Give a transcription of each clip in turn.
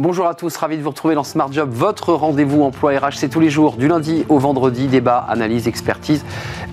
Bonjour à tous, ravi de vous retrouver dans Smart Job, votre rendez-vous emploi RH. C'est tous les jours, du lundi au vendredi, débat, analyse, expertise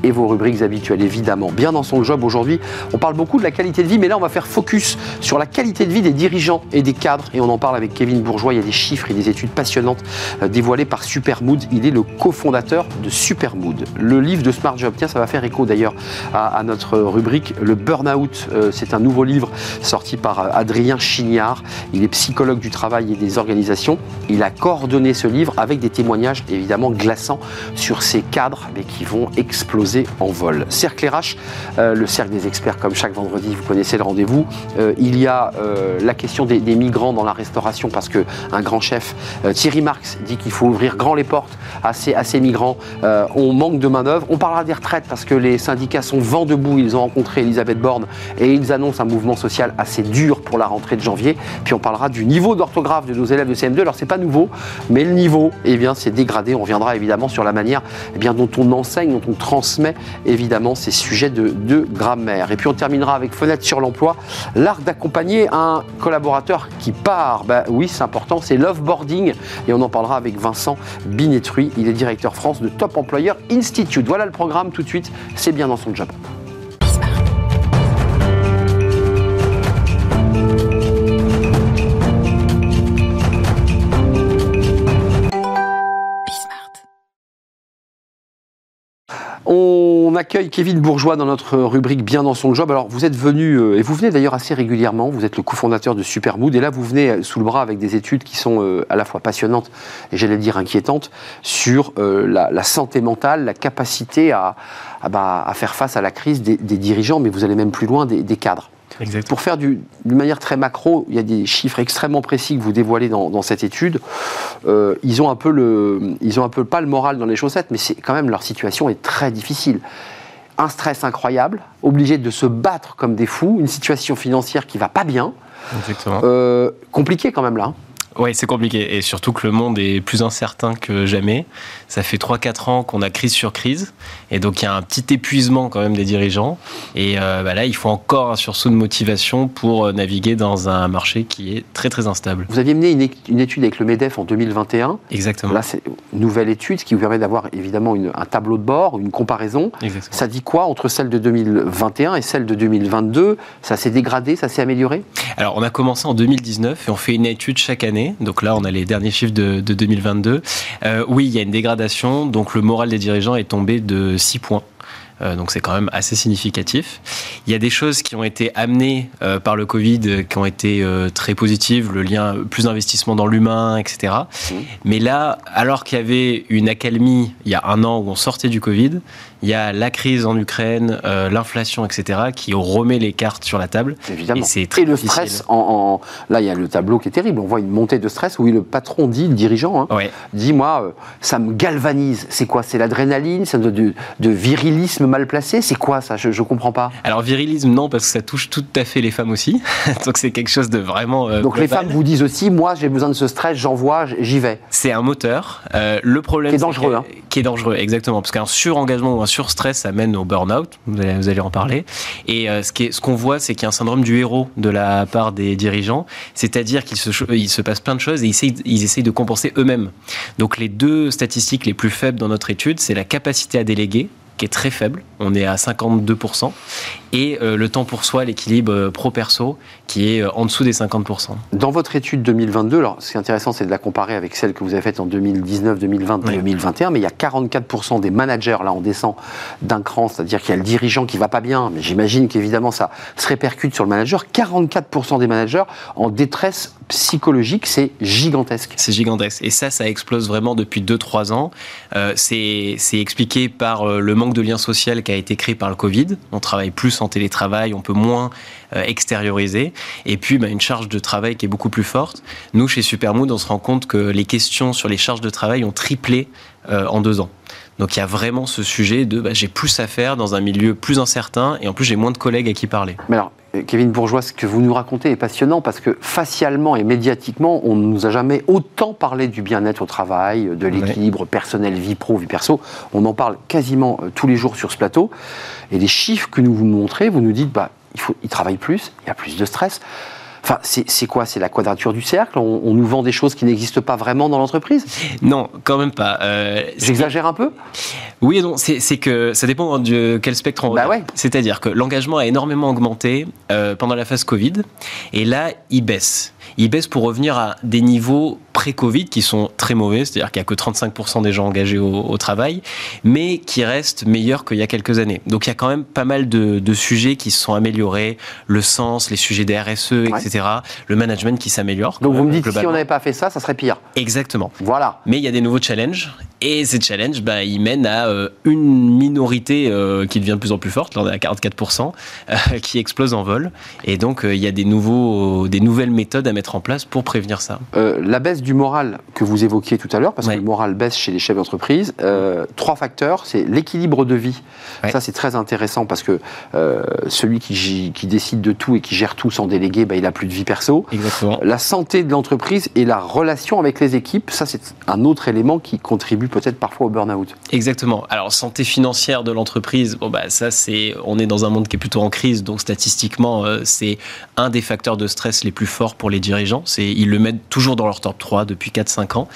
et vos rubriques habituelles évidemment. Bien dans son job aujourd'hui, on parle beaucoup de la qualité de vie, mais là on va faire focus sur la qualité de vie des dirigeants et des cadres. Et on en parle avec Kevin Bourgeois. Il y a des chiffres et des études passionnantes euh, dévoilées par Supermood. Il est le cofondateur de Supermood. Le livre de Smart Job, tiens, ça va faire écho d'ailleurs à, notre rubrique Le Burnout. Euh, c'est un nouveau livre sorti par euh, Adrien Chignard. Il est psychologue du travail des organisations. Il a coordonné ce livre avec des témoignages évidemment glaçants sur ces cadres mais qui vont exploser en vol. Cercle RH, euh, le cercle des experts comme chaque vendredi, vous connaissez le rendez-vous. Euh, il y a euh, la question des, migrants dans la restauration parce que un grand chef, Thierry Marx, dit qu'il faut ouvrir grand les portes à ces, à ces migrants. on manque de main-d'œuvre. On parlera des retraites parce que les syndicats sont vent debout. Ils ont rencontré Elisabeth Borne et ils annoncent un mouvement social assez dur pour la rentrée de janvier. Puis on parlera du niveau d'orthographe de nos élèves de CM2. Alors c'est pas nouveau, mais le niveau, eh bien, c'est dégradé. On reviendra évidemment sur la manière eh bien, dont on enseigne, dont on transmet évidemment ces sujets de, de grammaire. Et puis on terminera avec Fenêtre sur l'emploi, l'art d'accompagner un collaborateur qui part. Ben, oui, c'est important, c'est l'offboarding. Et on en parlera avec Vincent Binetruy. Il est directeur France de Top Employer Institute. Voilà le programme tout de suite. C'est bien dans son job. On accueille Kevin Bourgeois dans notre rubrique Bien dans son job. Alors, vous êtes venu, euh, et vous venez d'ailleurs assez régulièrement, vous êtes le cofondateur de Supermood, et là, vous venez euh, sous le bras avec des études qui sont euh, à la fois passionnantes et, j'allais dire, inquiétantes sur la, santé mentale, la capacité à, bah, faire face à la crise des, dirigeants, mais vous allez même plus loin, des cadres. Pour faire d'une manière très macro, il y a des chiffres extrêmement précis que vous dévoilez dans, cette étude. Euh, ils ont un peu le, ils ont un peu pas le moral dans les chaussettes, mais c'est quand même leur situation est très difficile. Un stress incroyable, obligé de se battre comme des fous, une situation financière qui va pas bien. Exactement. Euh, compliqué quand même là. Hein. Oui, c'est compliqué. Et surtout que le monde est plus incertain que jamais. Ça fait 3-4 ans qu'on a crise sur crise. Et donc, il y a un petit épuisement quand même des dirigeants. Et euh, bah là, il faut encore un sursaut de motivation pour euh, naviguer dans un marché qui est très, très instable. Vous aviez mené une, étude avec le MEDEF en 2021. Exactement. Là, c'est une nouvelle étude, qui vous permet d'avoir évidemment un tableau de bord, une comparaison. Exactement. Ça dit quoi entre celle de 2021 et celle de 2022 Ça s'est dégradé Ça s'est amélioré? Alors, on a commencé en 2019 et on fait une étude chaque année donc là, on a les derniers chiffres de, 2022. Euh, oui, il y a une dégradation. Donc le moral des dirigeants est tombé de 6 points. Euh, donc c'est quand même assez significatif. Il y a des choses qui ont été amenées euh, par le Covid, qui ont été très positives, le lien, plus d'investissement dans l'humain, etc. Mmh. Mais là, alors qu'il y avait une accalmie il y a un an où on sortait du Covid, il y a la crise en Ukraine, euh, l'inflation, etc., qui remet les cartes sur la table. Évidemment. Et c'est très le stress, en, là, il y a le tableau qui est terrible. On voit une montée de stress où le patron dit, le dirigeant, hein, dit Moi, euh, ça me galvanise. C'est quoi? C'est l'adrénaline? C'est de, de, virilisme mal placé? C'est quoi ça? Je ne comprends pas. Alors, virilisme, non, parce que ça touche tout à fait les femmes aussi. Donc, c'est quelque chose de vraiment. Euh, Donc, les femmes vous disent aussi Moi, j'ai besoin de ce stress, j'envoie, j'y vais. C'est un moteur. le problème. Qui est dangereux. Hein. Qui est dangereux, exactement. Parce qu'un surengagement ou un surstress amène au burn-out, vous allez, vous allez, en parler. Et euh, ce qu'on ce voit, c'est qu'il y a un syndrome du héros de la part des dirigeants, c'est-à-dire qu'il se, se passe plein de choses et ils ils essayent de compenser eux-mêmes. Donc les deux statistiques les plus faibles dans notre étude, c'est la capacité à déléguer, qui est très faible, on est à 52%, et euh, le temps pour soi, l'équilibre euh, pro-perso, qui est euh, en dessous des 50%. Dans votre étude 2022, alors ce qui est intéressant, c'est de la comparer avec celle que vous avez faite en 2019, 2020, 2021, mais il y a 44% des managers, là on descend d'un cran, c'est-à-dire qu'il y a le dirigeant qui va pas bien, mais j'imagine qu'évidemment ça se répercute sur le manager, 44% des managers en détresse psychologique, c'est gigantesque. C'est gigantesque, et ça, ça explose vraiment depuis 2-3 ans. c'est expliqué par le manque de lien social qui a été créé par le Covid, on travaille plus en télétravail, on peut moins euh, extérioriser. Et puis, bah, une charge de travail qui est beaucoup plus forte. Nous, chez Supermood, on se rend compte que les questions sur les charges de travail ont triplé euh, en deux ans. Donc il y a vraiment ce sujet de bah, j'ai plus à faire dans un milieu plus incertain et en plus j'ai moins de collègues à qui parler. Mais Kevin Bourgeois, ce que vous nous racontez est passionnant parce que facialement et médiatiquement, on ne nous a jamais autant parlé du bien-être au travail, de l'équilibre personnel, vie pro, vie perso. On en parle quasiment euh, tous les jours sur ce plateau. Et les chiffres que nous vous montrez, vous nous dites, bah, il, faut, il travaille plus, il y a plus de stress. Enfin, c'est quoi? C'est la quadrature du cercle? On, nous vend des choses qui n'existent pas vraiment dans l'entreprise? Non, quand même pas. Euh, J'exagère un peu? Oui et non, c'est que ça dépend de quel spectre on bah regarde. C'est-à-dire que l'engagement a énormément augmenté euh, pendant la phase Covid, et là, il baisse. Il baisse pour revenir à des niveaux pré-Covid qui sont très mauvais, c'est-à-dire qu'il n'y a que 35% des gens engagés au, travail, mais qui restent meilleurs qu'il y a quelques années. Donc il y a quand même pas mal de, sujets qui se sont améliorés, le sens, les sujets des RSE, etc., le management qui s'améliore. Donc vous me dites, si on n'avait pas fait ça, ça serait pire. Exactement. Voilà. Mais il y a des nouveaux challenges, et ces challenges, bah, ils mènent à euh, une minorité euh, qui devient de plus en plus forte, là on est à 44%, euh, qui explose en vol. Et donc il y a des, nouveaux, des nouvelles méthodes à mettre en place pour prévenir ça. la baisse du moral que vous évoquiez tout à l'heure, parce que le moral baisse chez les chefs d'entreprise, euh, trois facteurs, c'est l'équilibre de vie. Ça, c'est très intéressant parce que euh, celui qui, qui, décide de tout et qui gère tout sans déléguer, bah, il a plus de vie perso. Exactement. La santé de l'entreprise et la relation avec les équipes, ça, c'est un autre élément qui contribue peut-être parfois au burn-out. Exactement. Alors, santé financière de l'entreprise, bon, bah, ça, c'est, on est dans un monde qui est plutôt en crise, donc statistiquement, euh, c'est un des facteurs de stress les plus forts pour les dirigeants. C'est, ils le mettent toujours dans leur top 3 depuis 4-5 ans.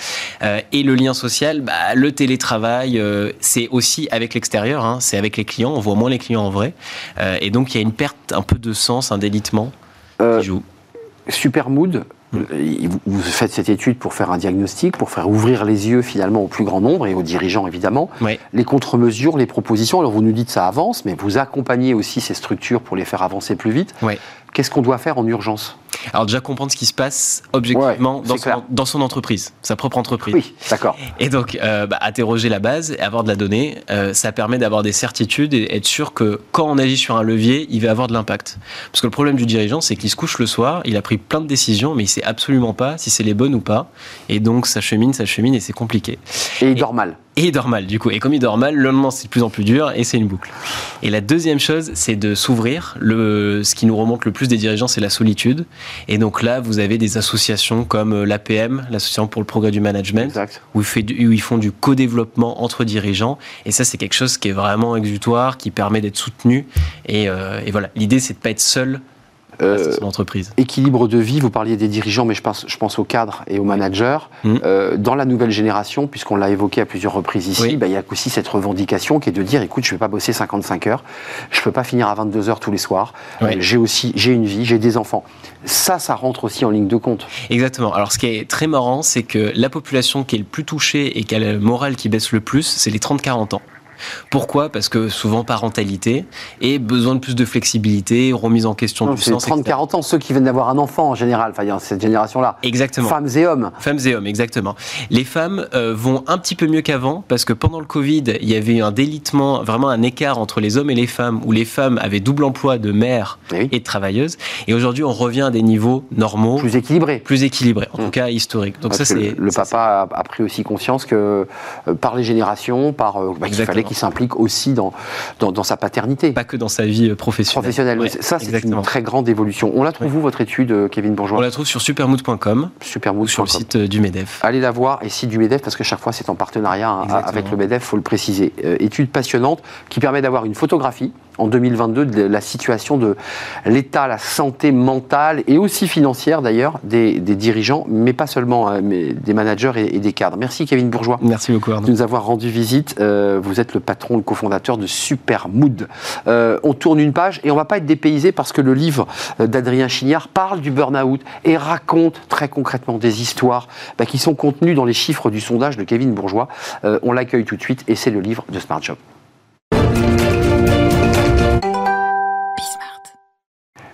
Euh, et le lien social, bah, le télétravail, euh, c'est aussi avec l'extérieur, hein. c'est avec les clients, on voit moins les clients en vrai. Euh, et donc il y a une perte un peu de sens, un délitement qui joue. Super mood, mm. vous faites cette étude pour faire un diagnostic, pour faire ouvrir les yeux finalement au plus grand nombre et aux dirigeants évidemment. Les contre-mesures, les propositions, alors vous nous dites ça avance, mais vous accompagnez aussi ces structures pour les faire avancer plus vite. Qu'est-ce qu'on doit faire en urgence? Alors déjà comprendre ce qui se passe objectivement dans, son, entreprise, sa propre entreprise. Oui, d'accord. Et donc euh, bah, interroger la base et avoir de la donnée, euh, ça permet d'avoir des certitudes et être sûr que quand on agit sur un levier, il va avoir de l'impact. Parce que le problème du dirigeant, c'est qu'il se couche le soir, il a pris plein de décisions, mais il sait absolument pas si c'est les bonnes ou pas. Et donc ça chemine, ça chemine et c'est compliqué. Et il dort mal et il dort mal du coup. Et comme il dort mal, le lendemain c'est de plus en plus dur et c'est une boucle. Et la deuxième chose, c'est de s'ouvrir. Le, ce qui nous remonte le plus des dirigeants, c'est la solitude. Et donc là, vous avez des associations comme euh, l'APM, l'Association pour le progrès du management, où, ils font du co-développement entre dirigeants. Et ça, c'est quelque chose qui est vraiment exutoire, qui permet d'être soutenu. Et, euh, et voilà, l'idée, c'est de pas être seul euh, équilibre de vie, vous parliez des dirigeants, mais je pense, je pense aux cadres et aux managers. Mmh. Euh, dans la nouvelle génération, puisqu'on l'a évoqué à plusieurs reprises ici, bah, il y a aussi cette revendication qui est de dire écoute, je ne vais pas bosser 55 heures, je ne peux pas finir à 22 heures tous les soirs, euh, j'ai aussi j'ai une vie, j'ai des enfants. Ça, ça rentre aussi en ligne de compte. Exactement. Alors, ce qui est très marrant, c'est que la population qui est le plus touchée et qui a le moral qui baisse le plus, c'est les 30-40 ans. Pourquoi? Parce que souvent parentalité et besoin de plus de flexibilité, remise en question du sens. 30-40 ans, ceux qui viennent d'avoir un enfant en général, enfin, cette génération-là. Exactement. Femmes et hommes. Femmes et hommes, exactement. Les femmes euh, vont un petit peu mieux qu'avant parce que pendant le Covid, il y avait eu un délitement, vraiment un écart entre les hommes et les femmes où les femmes avaient double emploi de mère et de travailleuse. Et aujourd'hui, on revient à des niveaux normaux. Plus équilibrés. Plus équilibrés, en tout mmh. cas historiques. Donc ça, c'est. Le, papa a, pris aussi conscience que euh, par les générations, par. Euh, bah, fallait qui s'implique aussi dans, dans, sa paternité. Pas que dans sa vie professionnelle. Professionnelle, ça c'est une très grande évolution. On la trouve où votre étude, euh, Kevin Bourgeois On la trouve sur supermood.com, supermood sur le site euh, du MEDEF. Allez la voir, et site du MEDEF, parce que chaque fois c'est en partenariat hein, avec le MEDEF, il faut le préciser. Euh, étude passionnante qui permet d'avoir une photographie en 2022 de la situation de l'état, la santé mentale et aussi financière d'ailleurs des, dirigeants, mais pas seulement, euh, mais des managers et, des cadres. Merci Kevin Bourgeois. Merci beaucoup Arnaud. De nous avoir rendu visite. Euh, vous êtes le patron, le cofondateur de Supermood. Euh, on tourne une page et on va pas être dépaysé parce que le livre d'Adrien Chignard parle du burn-out et raconte très concrètement des histoires bah, qui sont contenues dans les chiffres du sondage de Kevin Bourgeois. on l'accueille tout de suite et c'est le livre de Smart Job.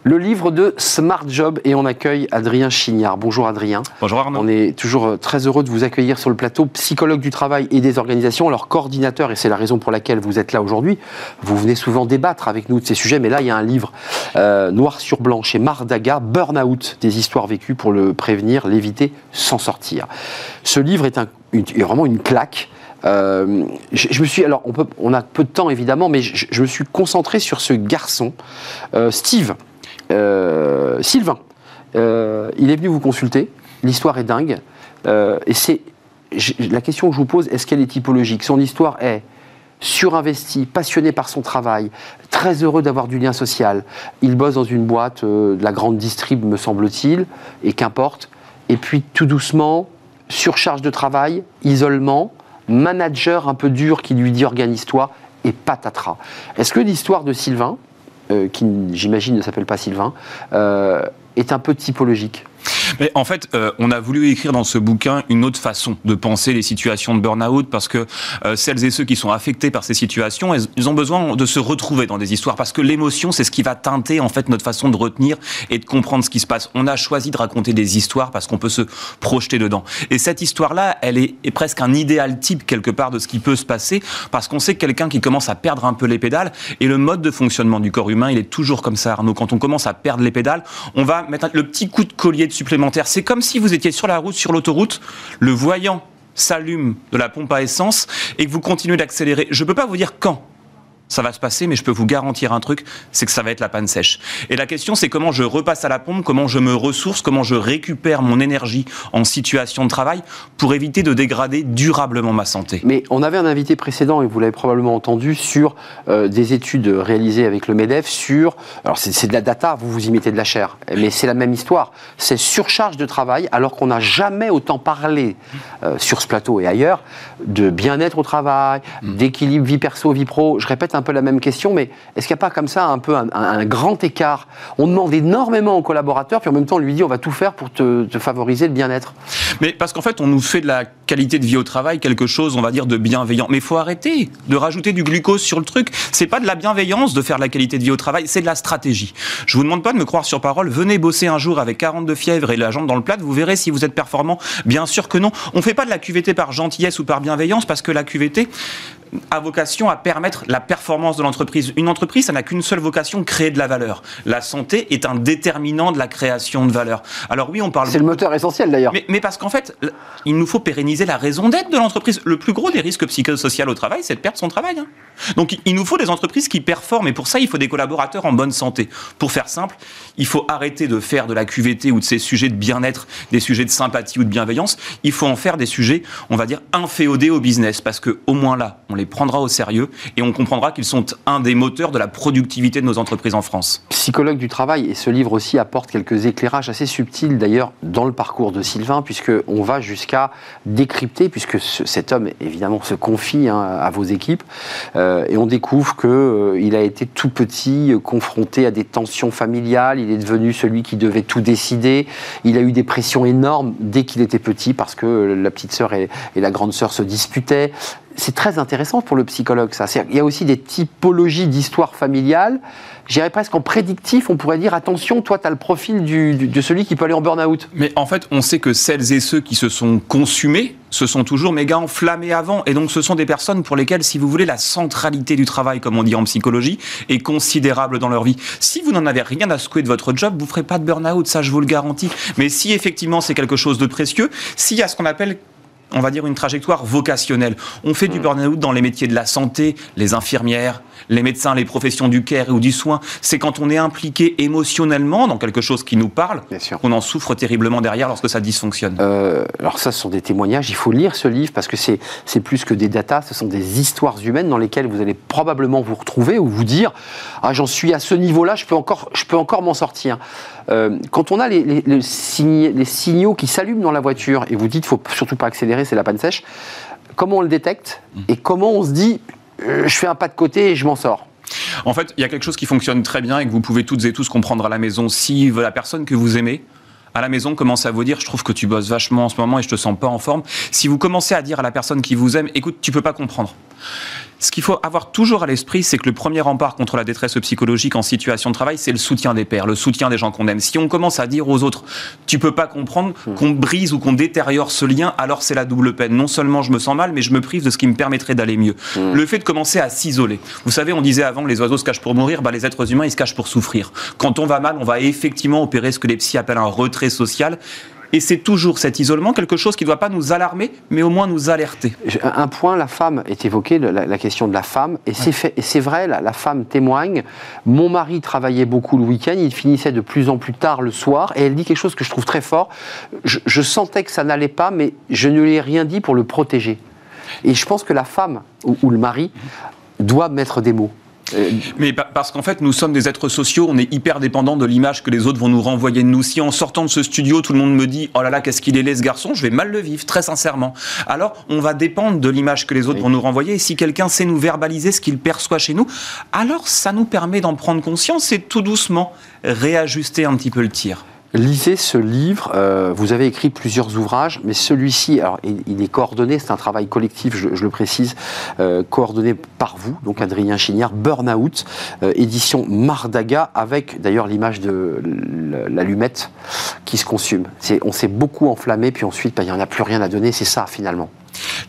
Le livre de Smart Job et on accueille Adrien Chignard. Bonjour Adrien. Bonjour Arnaud. On est toujours euh, très heureux de vous accueillir sur le plateau, psychologue du travail et des organisations, alors coordinateur, et c'est la raison pour laquelle vous êtes là aujourd'hui. Vous venez souvent débattre avec nous de ces sujets, mais là il y a un livre euh, noir sur blanc chez Mardaga, Burnout, des histoires vécues pour le prévenir, l'éviter, s'en sortir. Ce livre est, un, vraiment une claque. Euh, je, me suis, alors on, peut, on a peu de temps évidemment, mais je, me suis concentré sur ce garçon, Steve. Euh, Sylvain, euh, il est venu vous consulter. L'histoire est dingue. Euh, et c'est la question que je vous pose, est-ce qu'elle est typologique? Son histoire est surinvesti, passionné par son travail, très heureux d'avoir du lien social. Il bosse dans une boîte de la grande distrib, me semble-t-il, et qu'importe. Et puis tout doucement, surcharge de travail, isolement, manager un peu dur qui lui dit organise-toi, et patatras. Est-ce que l'histoire de Sylvain, qui j'imagine ne s'appelle pas Sylvain, euh, est un peu typologique mais en fait, euh, on a voulu écrire dans ce bouquin une autre façon de penser les situations de burn-out parce que euh, celles et ceux qui sont affectés par ces situations, ils ont besoin de se retrouver dans des histoires parce que l'émotion, c'est ce qui va teinter en fait notre façon de retenir et de comprendre ce qui se passe. On a choisi de raconter des histoires parce qu'on peut se projeter dedans. Et cette histoire-là, elle est, presque un idéal type quelque part de ce qui peut se passer parce qu'on sait que quelqu'un qui commence à perdre un peu les pédales et le mode de fonctionnement du corps humain, il est toujours comme ça, Arnaud. Quand on commence à perdre les pédales, on va mettre le petit coup de collier de C'est comme si vous étiez sur la route, sur l'autoroute, le voyant s'allume de la pompe à essence et que vous continuez d'accélérer. Je ne peux pas vous dire quand ça va se passer, mais je peux vous garantir un truc, c'est que ça va être la panne sèche. Et la question, c'est comment je repasse à la pompe, comment je me ressource, comment je récupère mon énergie en situation de travail pour éviter de dégrader durablement ma santé. Mais on avait un invité précédent, et vous l'avez probablement entendu, sur euh, des études réalisées avec le MEDEF sur... Alors c'est de la data, vous vous y mettez de la chair, mais c'est la même histoire. C'est surcharge de travail, alors qu'on n'a jamais autant parlé euh, sur ce plateau et ailleurs de bien-être au travail, mm. d'équilibre vie perso, vie pro. Je répète un peu la même question, mais est-ce qu'il n'y a pas comme ça un peu un, grand écart? On demande énormément aux collaborateurs, puis en même temps on lui dit on va tout faire pour te, favoriser le bien-être. Mais parce qu'en fait on nous fait de la qualité de vie au travail quelque chose, on va dire, de bienveillant. Mais il faut arrêter de rajouter du glucose sur le truc. C'est pas de la bienveillance de faire de la qualité de vie au travail, c'est de la stratégie. Je vous demande pas de me croire sur parole. Venez bosser un jour avec 42 fièvres et la jambe dans le plat, vous verrez si vous êtes performant. Bien sûr que non. On fait pas de la QVT par gentillesse ou par bienveillance parce que la QVT, a vocation à permettre la performance de l'entreprise. Une entreprise, ça n'a qu'une seule vocation, créer de la valeur. La santé est un déterminant de la création de valeur. Alors oui, on parle... C'est le moteur essentiel d'ailleurs. Mais, parce qu'en fait, il nous faut pérenniser la raison d'être de l'entreprise. Le plus gros des risques psychosociaux au travail, c'est de perdre son travail. Hein. Donc il nous faut des entreprises qui performent et pour ça, il faut des collaborateurs en bonne santé. Pour faire simple, il faut arrêter de faire de la QVT ou de ces sujets de bien-être, des sujets de sympathie ou de bienveillance. Il faut en faire des sujets, on va dire, inféodés au business parce que au moins là, on les prendra au sérieux et on comprendra qu'ils sont un des moteurs de la productivité de nos entreprises en France. Psychologue du travail, et ce livre aussi apporte quelques éclairages assez subtils d'ailleurs dans le parcours de Sylvain, puisqu'on va jusqu'à décrypter, puisque cet homme évidemment se confie hein, à vos équipes, euh, et on découvre qu'il euh, a été tout petit, euh, confronté à des tensions familiales, il est devenu celui qui devait tout décider, il a eu des pressions énormes dès qu'il était petit, parce que la petite sœur et, et la grande sœur se disputaient, c'est très intéressant pour le psychologue, ça. Il y a aussi des typologies d'histoire familiale. J'irais presque en prédictif, on pourrait dire attention, toi, tu as le profil de celui qui peut aller en burn-out. Mais en fait, on sait que celles et ceux qui se sont consumés se sont toujours méga enflammés avant. Et donc, ce sont des personnes pour lesquelles, si vous voulez, la centralité du travail, comme on dit en psychologie, est considérable dans leur vie. Si vous n'en avez rien à secouer de votre job, vous ne ferez pas de burn-out, ça, je vous le garantis. Mais si effectivement c'est quelque chose de précieux, s'il y a ce qu'on appelle on va dire, une trajectoire vocationnelle. On fait du mm. burn-out dans les métiers de la santé, les infirmières, les médecins, les professions du care ou du soin. C'est quand on est impliqué émotionnellement dans quelque chose qui nous parle qu'on en souffre terriblement derrière lorsque ça dysfonctionne. Euh, alors ça, ce sont des témoignages. Il faut lire ce livre parce que c'est plus que des datas, ce sont des histoires humaines dans lesquelles vous allez probablement vous retrouver ou vous dire ah j'en suis à ce niveau-là, je peux encore, je peux encore m'en sortir. Euh, quand on a les, les, les, signaux qui s'allument dans la voiture et vous dites faut surtout pas accélérer, c'est la panne sèche, comment on le détecte mmh. et comment on se dit euh, je fais un pas de côté et je m'en sors? En fait, il y a quelque chose qui fonctionne très bien et que vous pouvez toutes et tous comprendre à la maison. Si la personne que vous aimez, à la maison commence à vous dire je trouve que tu bosses vachement en ce moment et je te sens pas en forme. Si vous commencez à dire à la personne qui vous aime écoute, tu peux pas comprendre. Ce qu'il faut avoir toujours à l'esprit, c'est que le premier rempart contre la détresse psychologique en situation de travail, c'est le soutien des pairs, le soutien des gens qu'on aime. Si on commence à dire aux autres, tu peux pas comprendre hmm. qu'on brise ou qu'on détériore ce lien, alors c'est la double peine. Non seulement je me sens mal, mais je me prive de ce qui me permettrait d'aller mieux. Hmm. Le fait de commencer à s'isoler. Vous savez, on disait avant, les oiseaux se cachent pour mourir, bah, les êtres humains, ils se cachent pour souffrir. Quand on va mal, on va effectivement opérer ce que les psys appellent un retrait social. Et c'est toujours cet isolement, quelque chose qui ne doit pas nous alarmer, mais au moins nous alerter. Un point, la femme est évoquée, la, question de la femme, et c'est vrai, la, femme témoigne. Mon mari travaillait beaucoup le week-end, il finissait de plus en plus tard le soir, et elle dit quelque chose que je trouve très fort. Je, je sentais que ça n'allait pas, mais je ne lui ai rien dit pour le protéger. Et je pense que la femme ou le mari doit mettre des mots. Euh, Mais parce qu'en fait, nous sommes des êtres sociaux, on est hyper dépendants de l'image que les autres vont nous renvoyer de nous. Si en sortant de ce studio, tout le monde me dit Oh là là, qu'est-ce qu'il est laid ce garçon, je vais mal le vivre, très sincèrement. Alors, on va dépendre de l'image que les autres vont nous renvoyer. Et si quelqu'un sait nous verbaliser ce qu'il perçoit chez nous, alors ça nous permet d'en prendre conscience et tout doucement réajuster un petit peu le tir. Lisez ce livre. Euh, vous avez écrit plusieurs ouvrages, mais celui-ci, alors il, est coordonné, c'est un travail collectif, je, le précise, euh, coordonné par vous, donc Adrien Chignard, Burnout, euh, édition Mardaga, avec d'ailleurs l'image de l'allumette qui se consume. On s'est beaucoup enflammé, puis ensuite, bah, il n'y en a plus rien à donner. C'est ça finalement.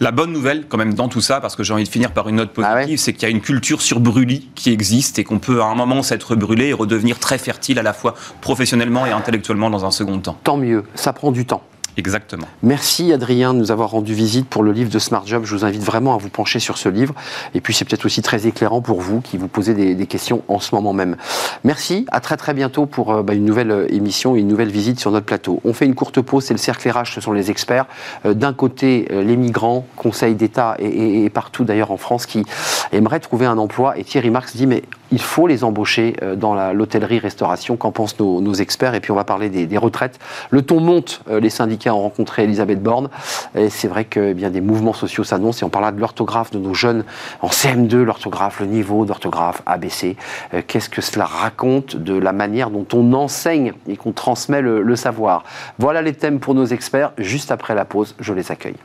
La bonne nouvelle, quand même, dans tout ça, parce que j'ai envie de finir par une note ah positive, c'est qu'il y a une culture sur brûlis qui existe et qu'on peut à un moment s'être brûlé et redevenir très fertile à la fois professionnellement et intellectuellement dans un second temps. Tant mieux, ça prend du temps. Exactement. Merci Adrien de nous avoir rendu visite pour le livre de Smart Job. Je vous invite vraiment à vous pencher sur ce livre. Et puis c'est peut-être aussi très éclairant pour vous qui vous posez des, questions en ce moment même. Merci, à très très bientôt pour euh, bah, une nouvelle euh, émission, une nouvelle visite sur notre plateau. On fait une courte pause, c'est le cercle RH, ce sont les experts. Euh, d'un côté, les migrants, Conseil d'État et, partout d'ailleurs en France qui aimeraient trouver un emploi. Et Thierry Marx dit mais il faut les embaucher dans l'hôtellerie-restauration. Qu'en pensent nos, experts Et puis on va parler des, retraites. Le ton monte, les syndicats ont rencontré Elisabeth Borne. Et c'est vrai que eh bien, des mouvements sociaux s'annoncent. Et on parlera de l'orthographe de nos jeunes en CM2, l'orthographe, le niveau d'orthographe ABC. Euh, qu'est-ce que cela raconte de la manière dont on enseigne et qu'on transmet le savoir? Voilà les thèmes pour nos experts. Juste après la pause, je les accueille.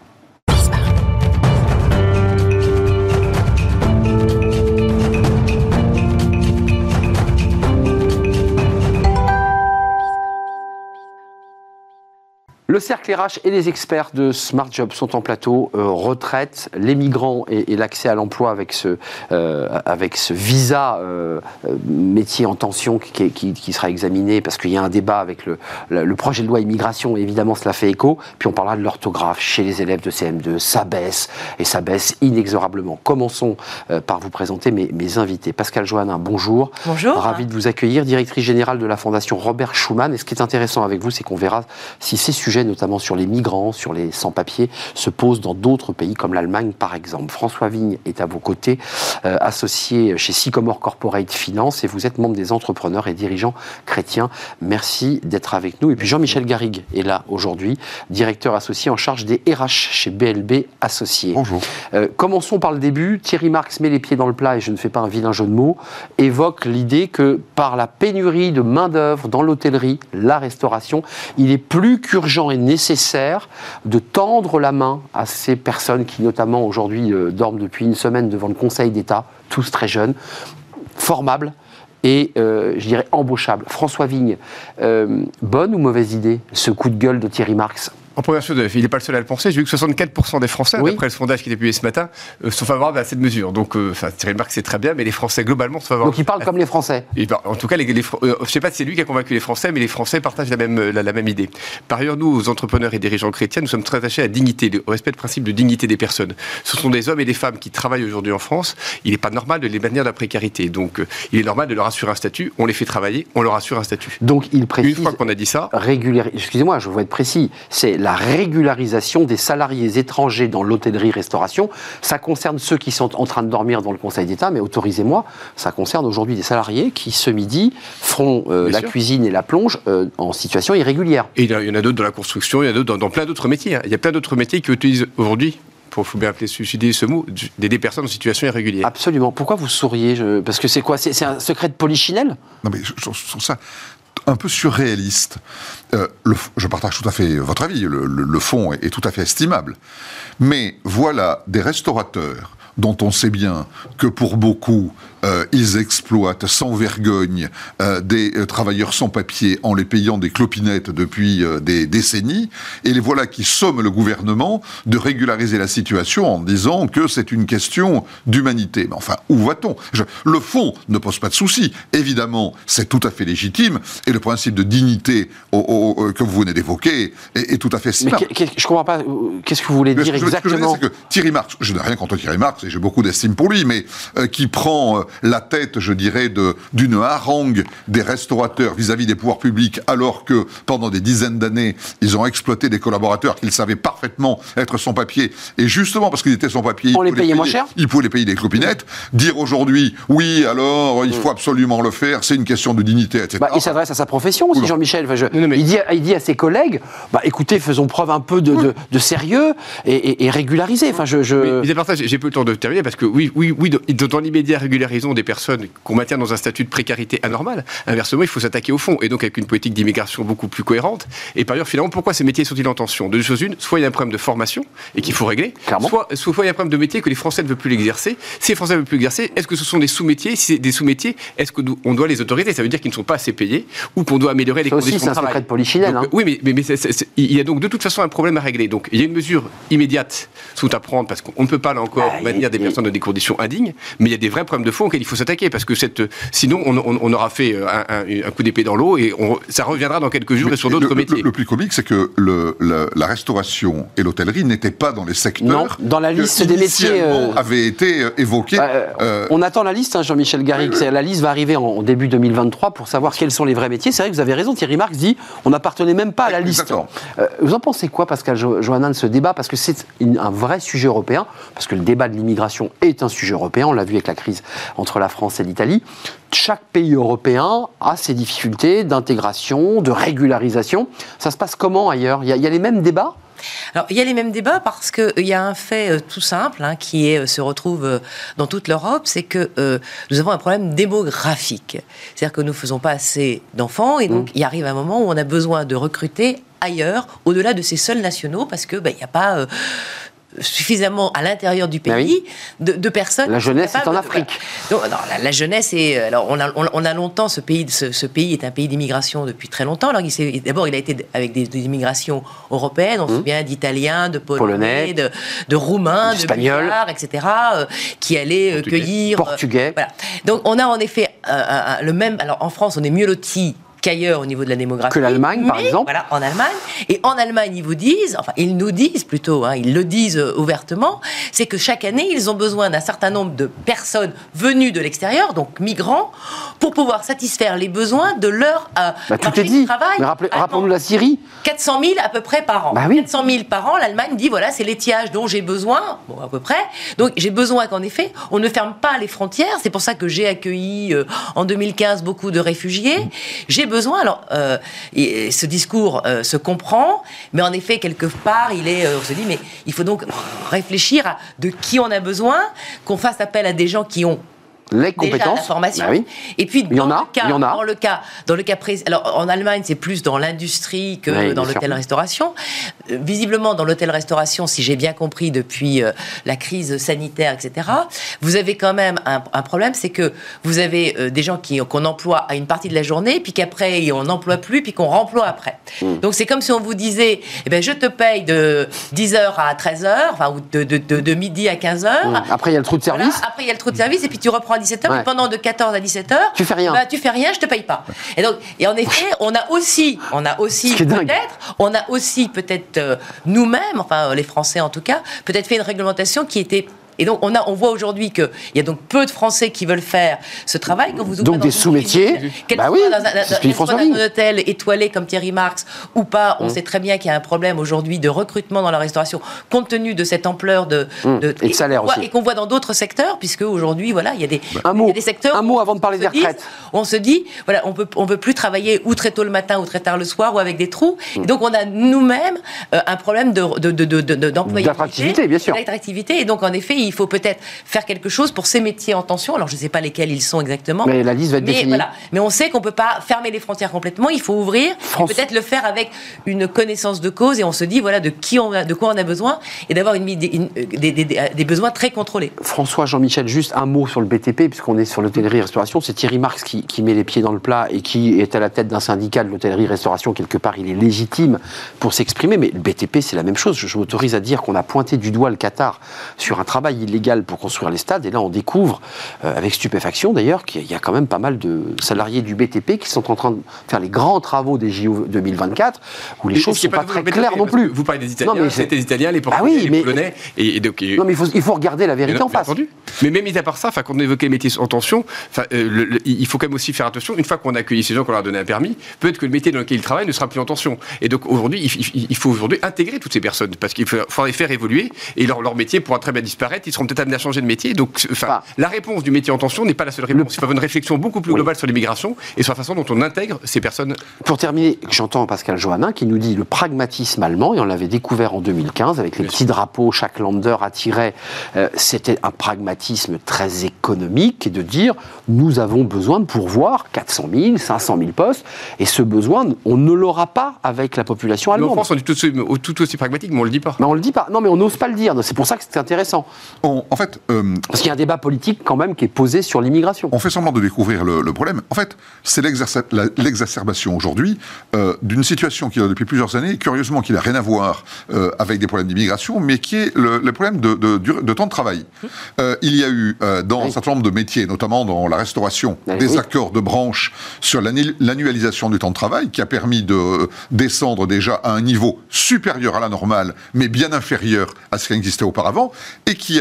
Le cercle RH et les experts de Smart Job sont en plateau. Euh, retraite, les migrants et, l'accès à l'emploi avec ce, euh, avec ce visa euh, métier en tension qui, sera examiné parce qu'il y a un débat avec le, le, projet de loi immigration. évidemment, cela fait écho. Puis on parlera de l'orthographe chez les élèves de CM2. Ça baisse et ça baisse inexorablement. Commençons par vous présenter mes, mes invités. Pascal Joannin, bonjour. Bonjour. Ravi de vous accueillir, directrice générale de la Fondation Robert Schuman. Et ce qui est intéressant avec vous, c'est qu'on verra si ces sujets notamment sur les migrants, sur les sans-papiers, se posent dans d'autres pays comme l'Allemagne par exemple. François Vigne est à vos côtés, euh, associé chez Sycomore Corporate Finance et vous êtes membre des entrepreneurs et dirigeants chrétiens. Merci d'être avec nous. Et puis Jean-Michel Garrigue est là aujourd'hui, directeur associé en charge des RH chez BLB Associés. Bonjour. Euh, commençons par le début. Thierry Marx met les pieds dans le plat et je ne fais pas un vilain jeu de mots, évoque l'idée que par la pénurie de main-d'œuvre dans l'hôtellerie, la restauration, il est plus qu'urgent nécessaire de tendre la main à ces personnes qui, notamment aujourd'hui, euh, dorment depuis une semaine devant le Conseil d'État, tous très jeunes, formables et, euh, je dirais, embauchables. François Vigne, euh, bonne ou mauvaise idée, ce coup de gueule de Thierry Marx en première chose, il n'est pas le seul à le penser. J'ai vu que 64% des Français, d'après le sondage qui est publié ce matin, euh, sont favorables à cette mesure. Donc, euh, enfin, Thierry Marx, c'est très bien, mais les Français, globalement, sont favorables. Donc, il parle comme les Français En tout cas, les, euh, je ne sais pas si c'est lui qui a convaincu les Français, mais les Français partagent la même, la, même idée. Par ailleurs, nous, aux entrepreneurs et dirigeants chrétiens, nous sommes très attachés à la dignité, au respect du principe de dignité des personnes. Ce sont des hommes et des femmes qui travaillent aujourd'hui en France. Il n'est pas normal de les maintenir dans la précarité. Donc, il est normal de leur assurer un statut. On les fait travailler, on leur assure un statut. Donc, il précise. Une fois qu'on a dit ça. Excusez-moi, je veux être précis. C'est la régularisation des salariés étrangers dans l'hôtellerie-restauration. Ça concerne ceux qui sont en train de dormir dans le Conseil d'État, mais autorisez-moi, ça concerne aujourd'hui des salariés qui, ce midi, feront euh, la cuisine et la plonge euh, en situation irrégulière. Et il y en a d'autres dans la construction, il y en a d'autres dans, plein d'autres métiers. Hein. Il y a plein d'autres métiers qui utilisent aujourd'hui pour faut bien appeler suicider ce mot, des personnes en situation irrégulière. Absolument. Pourquoi vous souriez Parce que c'est quoi C'est un secret de polichinelle? Non mais je, trouve ça un peu surréaliste. Euh, je partage tout à fait votre avis, le, fond est, tout à fait estimable. Mais voilà des restaurateurs dont on sait bien que pour beaucoup, euh, ils exploitent sans vergogne euh, des euh, travailleurs sans papier en les payant des clopinettes depuis des décennies, et les voilà qui somment le gouvernement de régulariser la situation en disant que c'est une question d'humanité. Mais enfin, où va-t-on? Le fond ne pose pas de souci. Évidemment, c'est tout à fait légitime, et le principe de dignité que vous venez d'évoquer est, tout à fait simple. Mais je comprends pas. Qu'est-ce que vous voulez dire exactement? que, Thierry Marx, je n'ai rien contre Thierry Marx, et j'ai beaucoup d'estime pour lui, mais qui prend la tête, je dirais, de- d'une harangue des restaurateurs vis-à-vis des pouvoirs publics, alors que pendant des dizaines d'années, ils ont exploité des collaborateurs qu'ils savaient parfaitement être sans papier. Et justement, parce qu'ils étaient sans papier, On ils les pouvaient payait moins payer- cher Ils pouvaient les payer des clopinettes. Dire aujourd'hui, oui, alors, il faut absolument le faire, c'est une question de dignité, etc. Bah, il s'adresse à sa profession aussi. Jean-Michel. Enfin, je- mais- il, dit, il dit à ses collègues bah, écoutez, faisons preuve un peu de, de- de sérieux et, et, et régularisez. Enfin, je, je- Mais, à part ça, j'ai j'ai peu le temps de terminer parce que oui, oui, oui, dans, l'immédiat, des personnes qu'on maintient dans un statut de précarité anormal. Inversement, il faut s'attaquer au fond et donc avec une politique d'immigration beaucoup plus cohérente. Et par ailleurs, finalement, pourquoi ces métiers sont-ils en tension? De deux choses une, soit il y a un problème de formation et qu'il faut régler, Clairement. soit, soit il y a un problème de métier que les Français ne veulent plus l'exercer. Si les Français ne veulent plus l'exercer, est-ce que ce sont des sous-métiers? Si c'est des sous-métiers, est-ce qu'on doit les autoriser? Ça veut dire qu'ils ne sont pas assez payés ou qu'on doit améliorer les Ça aussi, conditions c'est de un secret de hein. Oui, mais, mais, mais il y a donc de toute façon un problème à régler. Donc il y a une mesure immédiate sous à prendre parce qu'on ne peut pas là encore Ah, maintenir des personnes dans des conditions indignes, mais il y a des vrais problèmes de fond il faut s'attaquer parce que cette, sinon on, on- on aura fait euh, un, un- un coup d'épée dans l'eau et on- ça reviendra dans quelques jours et sur d'autres métiers. le- le plus comique, c'est que le- le- la restauration et l'hôtellerie n'étaient pas dans les secteurs Non, dans la liste des métiers, euh, avaient été euh, évoqués. Euh, euh, on attend la liste, hein, Jean-Michel Garrigue. La liste va arriver en, en début 2023 pour savoir quels sont les vrais métiers. C'est vrai que vous avez raison, Thierry Marx dit on n'appartenait même pas à la liste. Euh, vous en pensez quoi, Pascal Jo- Johannin, de ce débat? Parce que c'est un vrai sujet européen, parce que le débat de l'immigration est un sujet européen, on l'a vu avec la crise entre la France et l'Italie. Chaque pays européen a ses difficultés d'intégration, de régularisation. Ça se passe comment ailleurs? Il y, a, il y a les mêmes débats? Alors, il y a les mêmes débats parce qu'il y a un fait euh, tout simple hein, qui est, euh, se retrouve euh, dans toute l'Europe, c'est que euh, nous avons un problème démographique. C'est-à-dire que nous ne faisons pas assez d'enfants et donc il arrive un moment où on a besoin de recruter ailleurs, au-delà de ces seuls nationaux, parce que ben, il n'y a pas euh, suffisamment à l'intérieur du Ah pays de, de personnes. La jeunesse est en de- Afrique. Donc, non, la, la jeunesse est. Alors, on a, on, on a longtemps ce pays. Ce, ce pays est un pays d'immigration depuis très longtemps. Alors, d'abord, il a été avec des, des immigrations européennes. On se souvient d'Italiens, de Polonais, Polonais, de, de Roumains, de d'Espagnols. Bulgares, etc., euh, qui allaient euh, Portugais. cueillir. euh, Portugais. voilà. Donc, on a en effet euh, le même. Alors, en France, on est mieux lotis qu'ailleurs au niveau de la démographie. Que l'Allemagne, par exemple. Voilà, en Allemagne. Et en Allemagne, ils vous disent, enfin, ils nous disent plutôt, hein, ils le disent euh, ouvertement, c'est que chaque année, ils ont besoin d'un certain nombre de personnes venues de l'extérieur, donc migrants, pour pouvoir satisfaire les besoins de leur euh, Bah, Tout est dit. travail. Rappelons-nous la Syrie. 400 000 à peu près par an. Bah oui. 400 000 par an, l'Allemagne dit voilà, c'est l'étiage dont j'ai besoin, bon, à peu près. Donc j'ai besoin qu'en effet, on ne ferme pas les frontières. C'est pour ça que j'ai accueilli euh, en 2015 beaucoup de réfugiés. J'ai alors euh, ce discours euh, se comprend, mais en effet, quelque part, il est, euh, on se dit, mais il faut donc réfléchir à de qui on a besoin, qu'on fasse appel à des gens qui ont Les déjà compétences. la formation. Bah oui. Et puis Il y en a, le cas, il y en a. dans le cas, dans le cas alors en Allemagne c'est plus dans l'industrie que Oui, dans l'hôtel-restauration. Euh, visiblement dans l'hôtel-restauration, si j'ai bien compris depuis euh, la crise sanitaire, etc. Vous avez quand même un, un problème, c'est que vous avez euh, des gens qui qu'on emploie à une partie de la journée, puis qu'après on n'emploie plus, puis qu'on remploie après. Hmm. Donc c'est comme si on vous disait, eh ben je te paye de 10h à 13h, enfin ou de, de, de, de midi à 15h. Hum. Après, il y a le trou de service. Voilà, après, il y a le trou de service, et puis tu reprends 17h, Ouais. et pendant de 14 à 17h, Tu fais rien. Bah, tu fais rien, je te paye pas. Et donc, et en effet, on a aussi, on a aussi peut-être, on a aussi peut-être euh, nous-mêmes, enfin les Français en tout cas, peut-être fait une réglementation qui était et donc, on, a, on voit aujourd'hui qu'il y a donc peu de Français qui veulent faire ce travail. Quand vous Donc des sous-métiers. Bah oui, dans un- un hôtel étoilé comme Thierry Marx ou pas, on sait très bien qu'il y a un problème aujourd'hui de recrutement dans la restauration, compte tenu de cette ampleur de. Mmh. Et de salaire qu'on voit- aussi. Et qu'on voit dans d'autres secteurs, puisque aujourd'hui, voilà, il y a des, Un il y mot. a des secteurs. Un mot avant de parler des retraites. on se dit, voilà, on peut, on peut plus travailler ou très tôt le matin ou très tard le soir ou avec des trous. Mm. Et donc, on a nous-mêmes euh, un problème de, de, de, de, de-. D'attractivité, bien sûr. D'attractivité. Et donc, en effet, il faut peut-être faire quelque chose pour ces métiers en tension. Alors, je ne sais pas lesquels ils sont exactement. Mais la liste va être Mais définie. voilà. Mais on sait qu'on peut pas fermer les frontières complètement. Il faut ouvrir. Peut-être le faire avec une connaissance de cause et on se dit voilà de qui on a, de quoi on a besoin et d'avoir une, une- des, des- des- des besoins très contrôlés. François, Jean-Michel, juste un mot sur le BTP, puisqu'on est sur l'hôtellerie-restauration. C'est Thierry Marx qui, qui met les pieds dans le plat et qui est à la tête d'un syndicat de l'hôtellerie-restauration. Quelque part, il est légitime pour s'exprimer. Mais le BTP, c'est la même chose. Je, je m'autorise à dire qu'on a pointé du doigt le Qatar sur un travail travail illégal pour construire les stades. Et là, on découvre, euh, avec stupéfaction d'ailleurs, qu'il y a quand même pas mal de salariés du BTP qui sont en train de faire les grands travaux des JO 2024, où les Mais choses ne sont pas très BTP, claires non plus. Vous parlez des Italiens, Non, mais c'est- c'était les Italiens, les Ah Portugais, oui, les mais- Polonais. Et, et donc, et- Non, mais il faut, il faut regarder la vérité en face. entendu. Mais même mis à part ça, quand on évoquait les métiers en tension, euh, le- le- il faut quand même aussi faire attention. Une fois qu'on a accueilli ces gens, qu'on leur a donné un permis, peut-être que le métier dans lequel ils travaillent ne sera plus en tension. Et donc aujourd'hui, il, il- il faut aujourd'hui intégrer toutes ces personnes parce qu'il les faire évoluer et leur, leur métier pourra très bien disparaître. Ils seront peut-être amenés à changer de métier. Donc, enfin, Enfin, la réponse du métier en tension n'est pas la seule réponse. Il faut une réflexion beaucoup plus Oui. globale sur l'immigration et sur la façon dont on intègre ces personnes. Pour terminer, j'entends Pascal Johannin qui nous dit le pragmatisme allemand, et on l'avait découvert en 2015 avec les petits drapeaux, chaque lander attirait, euh, c'était un pragmatisme très économique et de dire nous avons besoin de pourvoir 400 000, 500 000 postes, et ce besoin, on ne l'aura pas avec la population Nous, en allemande. France, on est tout aussi, tout aussi pragmatique, mais on le dit pas. Mais on le dit pas. Non, mais on n'ose pas le dire. C'est pour ça que c'est intéressant. On- en fait, euh, Parce qu'il y a un débat politique quand même qui est posé sur l'immigration. on fait semblant de découvrir le, le problème. En fait, c'est l'exacerbation aujourd'hui euh, d'une situation qui, depuis plusieurs années, curieusement, qui n'a rien à voir euh, avec des problèmes d'immigration, mais qui est le, le problème de, de- dur- de temps de travail. Il y a eu, dans Oui. un certain nombre de métiers, notamment dans la restauration, Oui. des accords de branche sur l'annu- l'annualisation du temps de travail, qui a permis de descendre déjà à un niveau supérieur à la normale, mais bien inférieur à ce qui existait auparavant, et qui a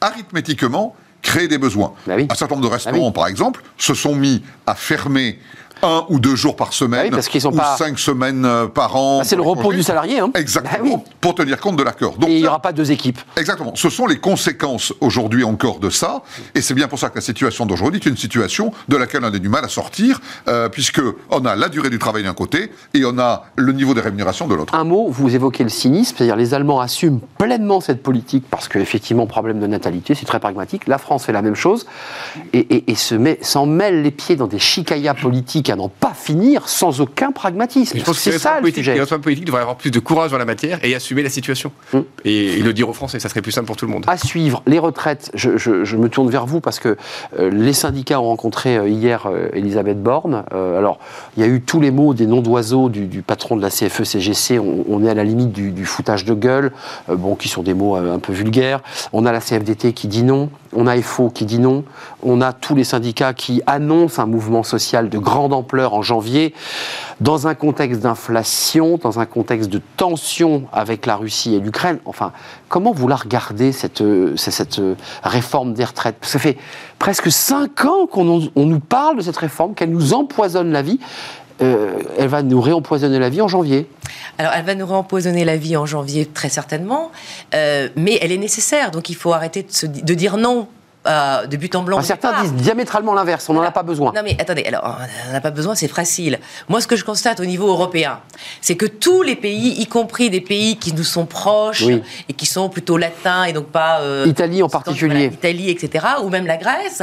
arithmétiquement créé des besoins. Bah oui. Un certain nombre de restaurants, Bah oui. par exemple, se sont mis à fermer un ou deux jours par semaine, oui, sont ou pas- cinq semaines euh, par an. Ah, c'est le repos du salarié. Hein. Exactement, Bah oui. pour tenir compte de l'accord. Donc Et il n'y aura pas deux équipes. Exactement. Ce sont les conséquences aujourd'hui encore de ça, et c'est bien pour ça que la situation d'aujourd'hui est une situation de laquelle on a du mal à sortir, euh, puisque on a la durée du travail d'un côté et on a le niveau des rémunérations de l'autre. Un mot, vous évoquez le cynisme, c'est-à-dire les Allemands assument pleinement cette politique parce qu'effectivement, problème de natalité, c'est très pragmatique. La France fait la même chose et, et- et se met, s'en mêle les pieds dans des chicayas politiques à n'en pas finir sans aucun pragmatisme. Je pense que C'est les ça le sujet. les responsables politiques devraient avoir plus de courage dans la matière et assumer la situation. Hum. Et, et le dire aux Français, ça serait plus simple pour tout le monde. À suivre, les retraites, je, je- je me tourne vers vous parce que euh, les syndicats ont rencontré euh, hier euh, Elisabeth Borne. Alors, il y a eu tous les mots des noms d'oiseaux du, du patron de la E CFE-CGC. On, on est à la limite du, du foutage de gueule, bon, qui sont des mots un peu vulgaires. On a la CFDT qui dit non. On a FO qui dit non. On a tous les syndicats qui annoncent un mouvement social de grande ampleur en janvier. Dans un contexte d'inflation, dans un contexte de tension avec la Russie et l'Ukraine, enfin, comment vous la regardez, cette, cette, réforme des retraites? Ça fait presque cinq ans qu'on nous parle de cette réforme, qu'elle nous empoisonne la vie. Euh, elle va nous réempoisonner la vie en janvier. Alors, elle va nous réempoisonner la vie en janvier, très certainement, euh, mais elle est nécessaire. Donc, il faut arrêter de, se di- de dire non euh, de but en blanc. Certains départ. disent diamétralement l'inverse, on n'en a pas besoin. Non mais attendez, alors on n'en a pas besoin, c'est facile. Moi, ce que je constate au niveau européen, c'est que tous les pays, y compris des pays qui nous sont proches Oui. et qui sont plutôt latins et donc pas euh, Italie en voilà, particulier. Italie, etc., ou même la Grèce,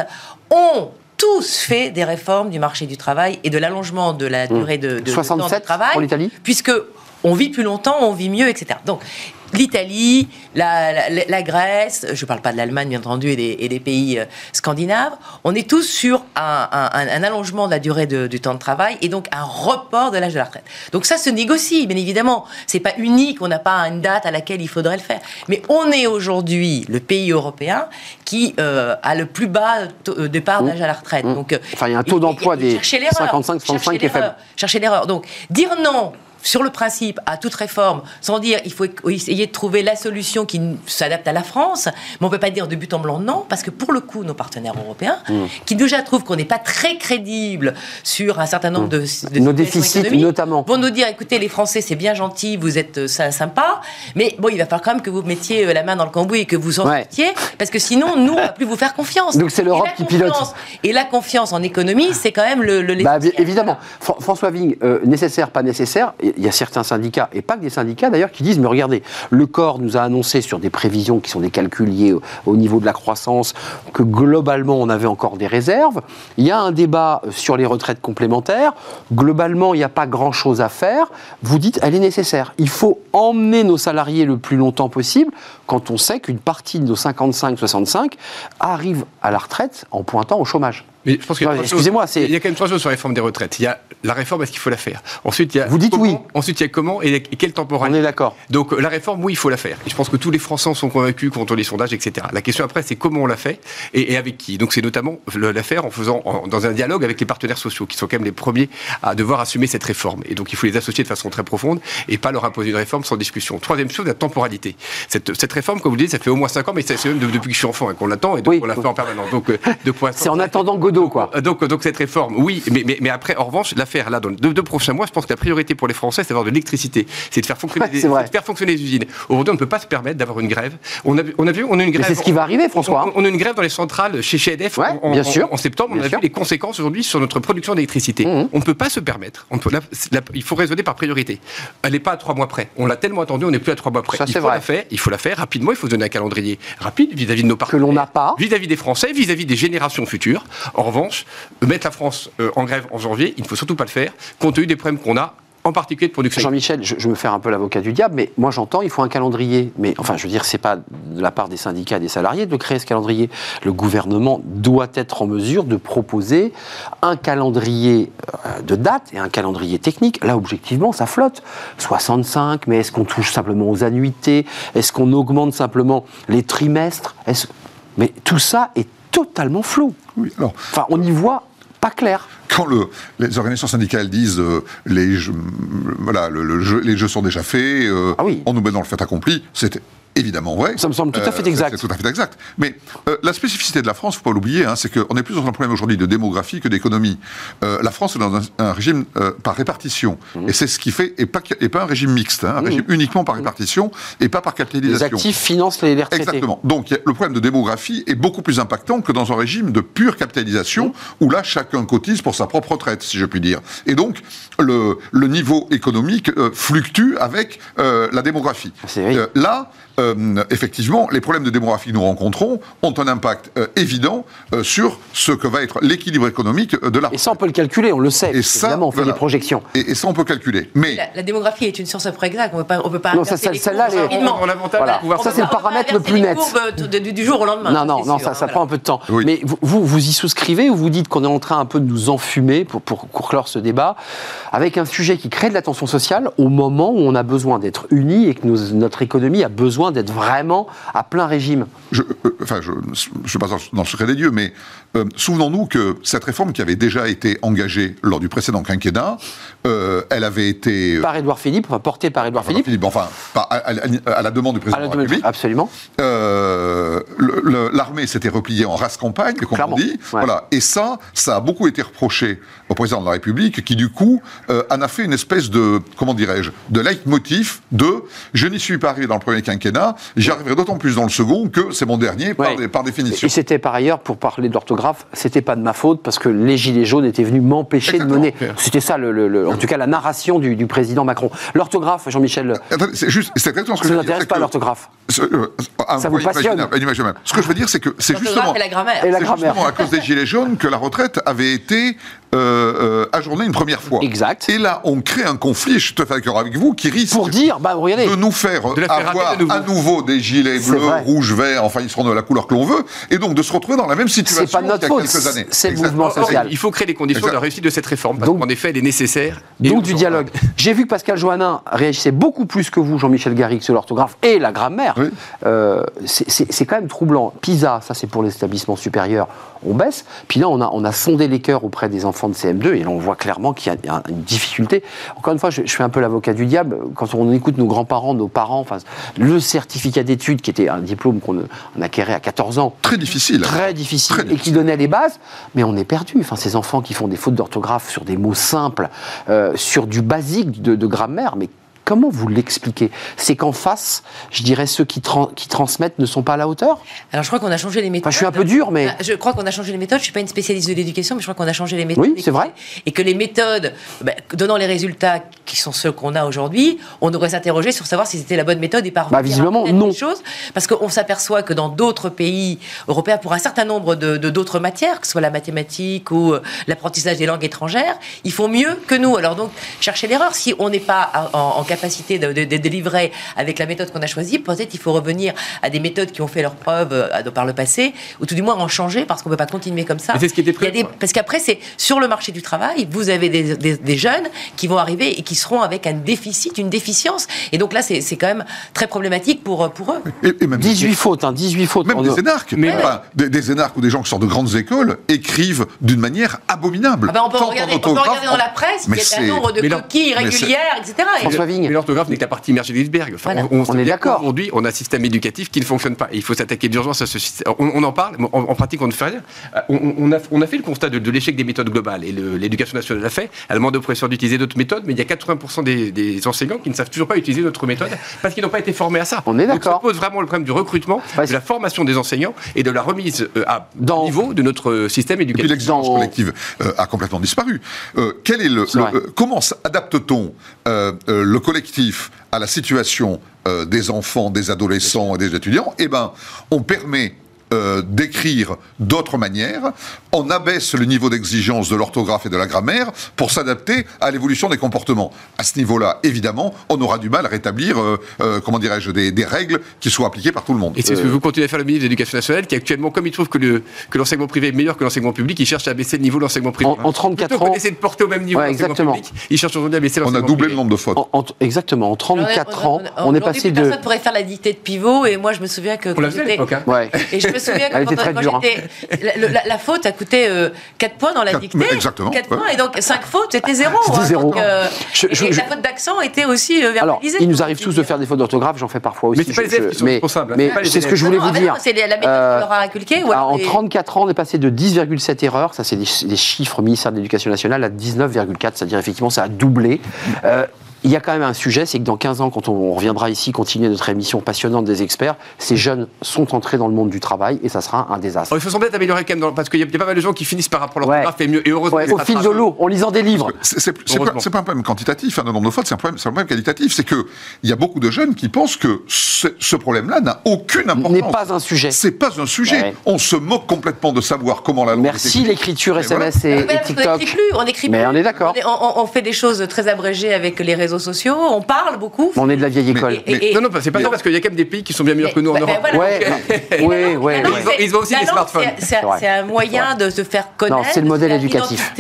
ont tous fait des réformes du marché du travail et de l'allongement de la durée de, de- de temps de 67 travail pour l'Italie? puisque on vit plus longtemps, on vit mieux, etc. Donc, l'Italie, la, la- la Grèce, je ne parle pas de l'Allemagne, bien entendu, et des, et des pays euh, scandinaves, on est tous sur un, un- un- un allongement de la durée de- du temps de travail et donc un report de l'âge de la retraite. Donc ça se négocie, bien évidemment. C'est pas unique, on n'a pas une date à laquelle il faudrait le faire. Mais on est aujourd'hui le pays européen qui euh, a le plus bas taux- euh, départ d'âge à la retraite. Mmh. Donc, Enfin, il y a un taux d'emploi des cherchez l'erreur. 55-65 Cherchez qui est faible. Chercher l'erreur. Donc, dire non sur le principe à toute réforme, sans dire il faut essayer de trouver la solution qui s'adapte à la France, mais on ne peut pas dire de but en blanc non, parce que pour le coup, nos partenaires européens, Mm. qui déjà trouvent qu'on n'est pas très crédible sur un certain nombre de, de Nos déficits, notamment. vont nous dire écoutez, les Français, c'est bien gentil, vous êtes euh, sy- sympa, mais bon, il va falloir quand même que vous mettiez euh, la main dans le cambouis et que vous en Ouais. parce que sinon, nous, on ne va plus vous faire confiance. Donc c'est l'Europe qui pilote. confiance- Et la confiance en économie, c'est quand même le, le Bah, évidemment. Fran- François Vigne, euh, nécessaire, pas nécessaire, il y a certains syndicats, et pas que des syndicats d'ailleurs, qui disent, mais regardez, le corps nous a annoncé sur des prévisions qui sont des calculs liés au, au niveau de la croissance, que globalement on avait encore des réserves. Il y a un débat euh, sur les retraites complémentaires. Globalement, il n'y a pas grand-chose à faire. Vous dites, elle est nécessaire. Il faut emmener nos salariés le plus longtemps possible quand on sait qu'une partie de nos 55-65 arrive à la retraite en pointant au chômage. Mais je pense qu'il y a Ouais, trois excusez-moi, c'est- Il y a quand même trois choses sur la réforme des retraites. Il y a la réforme, est-ce qu'il faut la faire Ensuite, il y a Vous dites comment, oui. Ensuite, il y a comment et, et quelle On temporalité. est d'accord. Donc euh, la réforme, oui, il faut la faire. Et je pense que tous les Français sont convaincus contre les sondages, etc. La question après, c'est comment on la fait et, et avec qui. Donc c'est notamment la faire en faisant en- dans un dialogue avec les partenaires sociaux, qui sont quand même les premiers à devoir assumer cette réforme. Et donc il faut les associer de façon très profonde et pas leur imposer une réforme sans discussion. Troisième chose, la temporalité. Cette, cette réforme, comme vous le dites, ça fait au moins 5 ans, mais c'est même de- depuis que je suis enfant hein, qu'on l'attend et donc Oui. on la fait en permanence. Donc euh, de C'est en attendant Quoi. euh, Donc, donc cette réforme, oui, mais, mais, mais après, en revanche, l'affaire là, dans les deux, deux prochains mois, je pense que la priorité pour les Français, c'est d'avoir de l'électricité, c'est de faire fonctionner, des- de faire les usines. Aujourd'hui, on ne peut pas se permettre d'avoir une grève. On a, vu- on a vu, on a une grève. c'est ce qui va arriver, François. On, on a une grève dans les centrales chez chez EDF Ouais, en, en- bien sûr. en septembre. Bien on a sûr. vu les conséquences aujourd'hui sur notre production d'électricité. Mhm. On ne peut pas se permettre. On peut, il faut raisonner par priorité. Elle n'est pas à trois mois près. On l'a tellement attendu, on n'est plus à trois mois près. Ça, il faut vrai. la faire. Il faut la faire rapidement. Il faut donner un calendrier rapide vis-à-vis de nos Que partenaires l'on n'a pas. vis-à-vis des Français, vis-à-vis des générations futures. En revanche, mettre la France euh, en grève en janvier, il ne faut surtout pas le faire, compte tenu des problèmes qu'on a, en particulier de production. Jean-Michel, je, je me fais un peu l'avocat du diable, mais moi j'entends, il faut un calendrier. Mais enfin, je veux dire, c'est pas de la part des syndicats et des salariés de créer ce calendrier. Le gouvernement doit être en mesure de proposer un calendrier euh, de date et un calendrier technique. Là, objectivement, ça flotte. 65, mais est-ce qu'on touche simplement aux annuités? Est-ce qu'on augmente simplement les trimestres? Mais tout ça est totalement flou. Oui, alors, Enfin, on n'y voit pas clair. quand le- les organisations syndicales disent euh, les, jeux, voilà, le- le jeu- les jeux sont déjà faits, euh, Ah oui. on nous met dans le fait accompli, c'est évidemment vrai. Euh, Ça me semble tout à fait c'est- exact. C'est tout à fait exact. Mais euh, la spécificité de la France, faut pas l'oublier, hein, c'est qu'on est plus dans un problème aujourd'hui de démographie que d'économie. Euh, la France est dans un, un régime euh, par répartition. Mmh. Et c'est ce qui fait, et pas, et pas un régime mixte, hein, un régime uniquement par répartition et pas par Les capitalisation. actifs financent les, les retraités. Exactement. Donc le problème de démographie est beaucoup plus impactant que dans un régime de pure capitalisation où là chacun cotise pour sa propre retraite, si je puis dire. Et donc le, le niveau économique euh, fluctue avec euh, la démographie. C'est vrai. Euh, là, euh, effectivement, les problèmes de démographie que nous rencontrons ont un impact euh, évident euh, sur ce que va être l'équilibre économique de la Et ça, on peut le calculer, on le sait. Et ça, évidemment, on fait voilà. des projections. Et, et ça, on peut calculer. Mais La, la démographie est une science après exacte. On ne peut pas, Non, ça, inverser ça- les celle-là, rapidement. On a l'avantage Voilà. de pouvoir Ça, c'est le paramètre le plus les net. du jour au lendemain. Non, non, c'est non, sûr, ça, hein, ça voilà. prend un peu de temps. Oui. Mais vous, vous, y souscrivez ou vous dites qu'on est en train un peu de nous enfumer pour, pour clore ce débat avec un sujet qui crée de la tension sociale au moment où on a besoin d'être unis et que nous- notre économie a besoin d'être vraiment à plein régime je, euh, enfin, je ne suis pas dans le secret des dieux, mais euh, souvenons-nous que cette réforme qui avait déjà été engagée lors du précédent quinquennat, euh, elle avait été... Par Édouard Philippe, enfin porté par Édouard Philippe. Philippe, enfin, pas à, à- à la demande du À président la de la République. absolument. Euh, L'armée s'était repliée en race campagne, comme Clairement, on dit. ouais. Voilà. Et ça, ça a beaucoup été reproché au président de la République, qui du coup euh, en a fait une espèce de, comment dirais-je, de leitmotiv de je n'y suis pas arrivé dans le premier quinquennat, j'y arriverai d'autant plus dans le second que c'est mon dernier par, Ouais. dé- par définition. Et c'était par ailleurs, pour parler de l'orthographe, c'était pas de ma faute parce que les Gilets jaunes étaient venus m'empêcher de mener. C'était ça, le, le- le- en tout cas, la narration du, du président Macron. L'orthographe, Jean-Michel, C'est juste, c'est exactement ce que ça je ne veux dire. m'intéresse c'est pas que- l'orthographe. euh, Ça vous passionne imaginable, une image humaine. Ce que je veux dire, c'est que c'est justement. et la grammaire. Et la C'est grammaire. justement à cause des Gilets jaunes que la retraite avait été euh, euh, ajournée une première fois. Exact. Et là, on crée un conflit, je suis tout à fait d'accord avec vous, qui risque Pour dire, bah regardez, de nous faire De avoir de nouveau. à nouveau des gilets bleus, rouges, verts, enfin ils seront de la couleur que l'on veut, et donc de se retrouver dans la même situation c'est pas de notre qu'il y a faute, quelques années. c'est le mouvement social. Il faut créer les conditions de Exact. la réussite de cette réforme, parce Donc- qu'en effet, elle est nécessaire. Donc du dialogue. J'ai vu que Pascal Joannin réagissait beaucoup plus que vous, Jean-Michel Garrigue, sur l'orthographe et la grammaire. Oui. Euh, c'est quand même troublant. PISA, ça c'est pour les établissements supérieurs, on baisse. Puis là, on a, on a sondé les cœurs auprès des enfants de CM2 et là, on voit clairement qu'il y a un- une difficulté. Encore une fois, je, je fais un peu l'avocat du diable. Quand on écoute nos grands-parents, nos parents, enfin, le certificat d'études, qui était un diplôme qu'on on acquérait à 14 ans, Très difficile. très difficile, Très et qui donnait les bases, mais on est perdu. Enfin, ces enfants qui font des fautes d'orthographe sur des mots simples, euh, sur du basique de, de grammaire, mais comment vous l'expliquez? C'est qu'en face, je dirais, ceux qui, tran- qui transmettent ne sont pas à la hauteur? Alors je crois qu'on a changé les méthodes. Enfin, je suis un peu dur, mais... Ah, Je crois qu'on a changé les méthodes. Je suis pas une spécialiste de l'éducation, mais je crois qu'on a changé les méthodes. Oui, c'est vrai. Et que les méthodes, ben, donnant les résultats qui sont ceux qu'on a aujourd'hui, on devrait s'interroger sur savoir si c'était la bonne méthode et par Bah, visiblement, non. Choses, parce qu'on s'aperçoit que dans d'autres pays européens, pour un certain nombre de d'autres matières, que ce soit la mathématique ou euh, l'apprentissage des langues étrangères, ils font mieux que nous. Alors donc, chercher l'erreur. Si on n'est pas en, en capacité de, de- de délivrer avec la méthode qu'on a choisie. Peut-être il faut revenir à des méthodes qui ont fait leurs preuves euh, par le passé, ou tout du moins en changer, parce qu'on ne peut pas continuer comme ça. C'est ce qui était Il y a prévu, des- parce qu'après, c'est sur le marché du travail, vous avez des, des- des jeunes qui vont arriver et qui seront avec un déficit, une déficience. Et donc là, c'est c'est quand même très problématique pour, pour eux. Et, et même 18 fautes, hein, 18 fautes. Même On- des énarques, Mais- Enfin, des, des énarques ou des gens qui sortent de grandes écoles écrivent d'une manière abominable. Ah ben, on, peut regarder, on peut orthographe, regarder dans la presse, mais il y a c'est- un nombre de coquilles irrégulières, etc. Et- Mais l'orthographe n'est que la partie immergée de l'iceberg. Enfin, Voilà. On est d'accord. qu'Aujourd'hui, on a un système éducatif qui ne fonctionne pas. Et il faut s'attaquer d'urgence à ce système. On, on en parle, mais en, en pratique, on ne fait rien. Euh, On, on a, on a fait le constat de, de l'échec des méthodes globales. Et l'éducation nationale l'a fait. Elle demande aux professeurs d'utiliser d'autres méthodes, mais il y a 80% des, des enseignants qui ne savent toujours pas utiliser notre méthode parce qu'ils n'ont pas été formés à ça. On est d'accord. ça pose vraiment le problème du recrutement, de la formation des enseignants et de la remise euh, à Dans- niveau de notre euh, système Et puis éducatif. l'exigence Dans- collective euh, a complètement disparu. Euh, quel est le, C'est le- vrai. euh, comment adapte-t-on euh, euh, le collectif à la situation euh, des enfants, des adolescents et des étudiants Eh ben, on permet euh, d'écrire d'autres manières, on abaisse le niveau d'exigence de l'orthographe et de la grammaire pour s'adapter à l'évolution des comportements. À ce niveau-là, évidemment, on aura du mal à rétablir, euh, euh, comment dirais-je, des, des règles qui soient appliquées par tout le monde. Et c'est ce que vous continuez à faire le ministre de l'Éducation nationale, qui actuellement, comme il trouve que le- que l'enseignement privé est meilleur que l'enseignement public, il cherche à baisser le niveau de l'enseignement privé. En- en 34 Plutôt ans- d'essayer de porter au même niveau Ouais, l'enseignement exactement. public, il cherche aujourd'hui à baisser On a l'enseignement doublé privé. le nombre de fautes. En- en- exactement, en 34 ans, on est passé de. Personne pourrait faire la dictée de pivot, et moi, je me souviens que. On l'a fait à j'étais- l'époque. hein. Ouais. Et je me souviens que quand, quand hein. j'étais. La, la- la faute a coûté 4 points dans la Quatre- dictée. mais exactement, 4 ouais. points, et donc 5 fautes, c'était zéro. C'était hein, zéro. donc, euh, Je- et- je- et je- la faute d'accent était aussi euh, Alors, verbalisée. il nous arrive tous de faire des fautes d'orthographe, j'en fais parfois aussi. Mais c'est pas les élèves qui sont mais- responsables, Mais c'est ce que je voulais vous dire. c'est la méthode Euh, qu'on leur a inculquée. alors en les- 34 ans, on est passé de 10,7 erreurs, ça c'est des, des chiffres ministère de l'Éducation nationale, à 19,4, c'est-à-dire effectivement ça a doublé. Il y a quand même un sujet, c'est que dans 15 ans, quand on, on reviendra ici continuer notre émission passionnante des experts, ces jeunes sont entrés dans le monde du travail et ça sera un désastre. Alors, il faut sans doute améliorer quand même, dans- parce qu'il y, a- il y a pas mal de gens qui finissent par apprendre Ouais. l'orthographe et mieux. Et heureusement, Ouais, au fil de l'eau, en lisant des livres. C'est pas, pas un problème quantitatif, hein, le nombre de fautes, c'est un problème, c'est un problème qualitatif. C'est que il y a beaucoup de jeunes qui pensent que ce, ce problème-là n'a aucune importance. N'est pas un sujet. C'est pas un sujet. Ouais. On se moque complètement de savoir comment la langue. Merci l'écriture Et voilà. SMS et, TikTok. n'écrit plus, on écrit Mais plus. on est d'accord. On, on- on fait des choses très abrégées avec les réseaux sociaux, on parle beaucoup. On est de la vieille école. Et- et- Non, non, c'est pas ça, parce qu'il y a quand même des pays qui sont bien meilleurs que nous en Mais- Europe. mais voilà. Ouais, la langue- ouais. Ils ont- c'est- ils ont aussi des smartphones. c'est- un moyen de se faire connaître. c'est le modèle éducatif.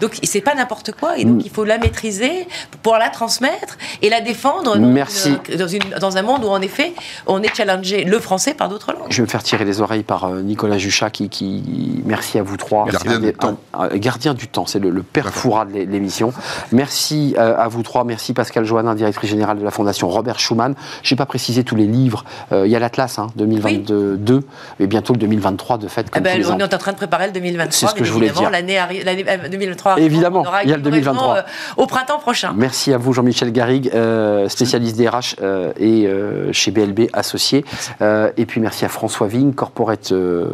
Donc, c'est pas n'importe quoi. Et donc, il faut la maîtriser pour la transmettre et la défendre dans, Merci. une- dans, une- dans un monde où, en effet, on est challengé le français par d'autres langues. Je vais me faire tirer les oreilles par euh, Nicolas Juchat qui, qui- merci à vous trois. Gardien du temps. un- un- gardien du temps, c'est le, le père de l'é- l'émission. Merci euh, à vous trois. Merci Pascal Joannin, directrice générale de la Fondation Robert Schuman. Je n'ai pas précisé tous les livres. Euh, Il y a l'Atlas hein, 2022 et bientôt le 2023 de fait. Comme ben, tous les on ans. est en train de préparer le 2023. C'est ce que je voulais évidemment. dire. L'année arri- l'année, euh, 2023 arrive. Évidemment, On aura il y a le une livraison, 2023. euh, au printemps prochain. Merci à vous, Jean-Michel Garrigue, euh, spécialiste des RH euh, et euh, chez BLB Associés. Euh, et puis merci à François Vigne, corporate, euh,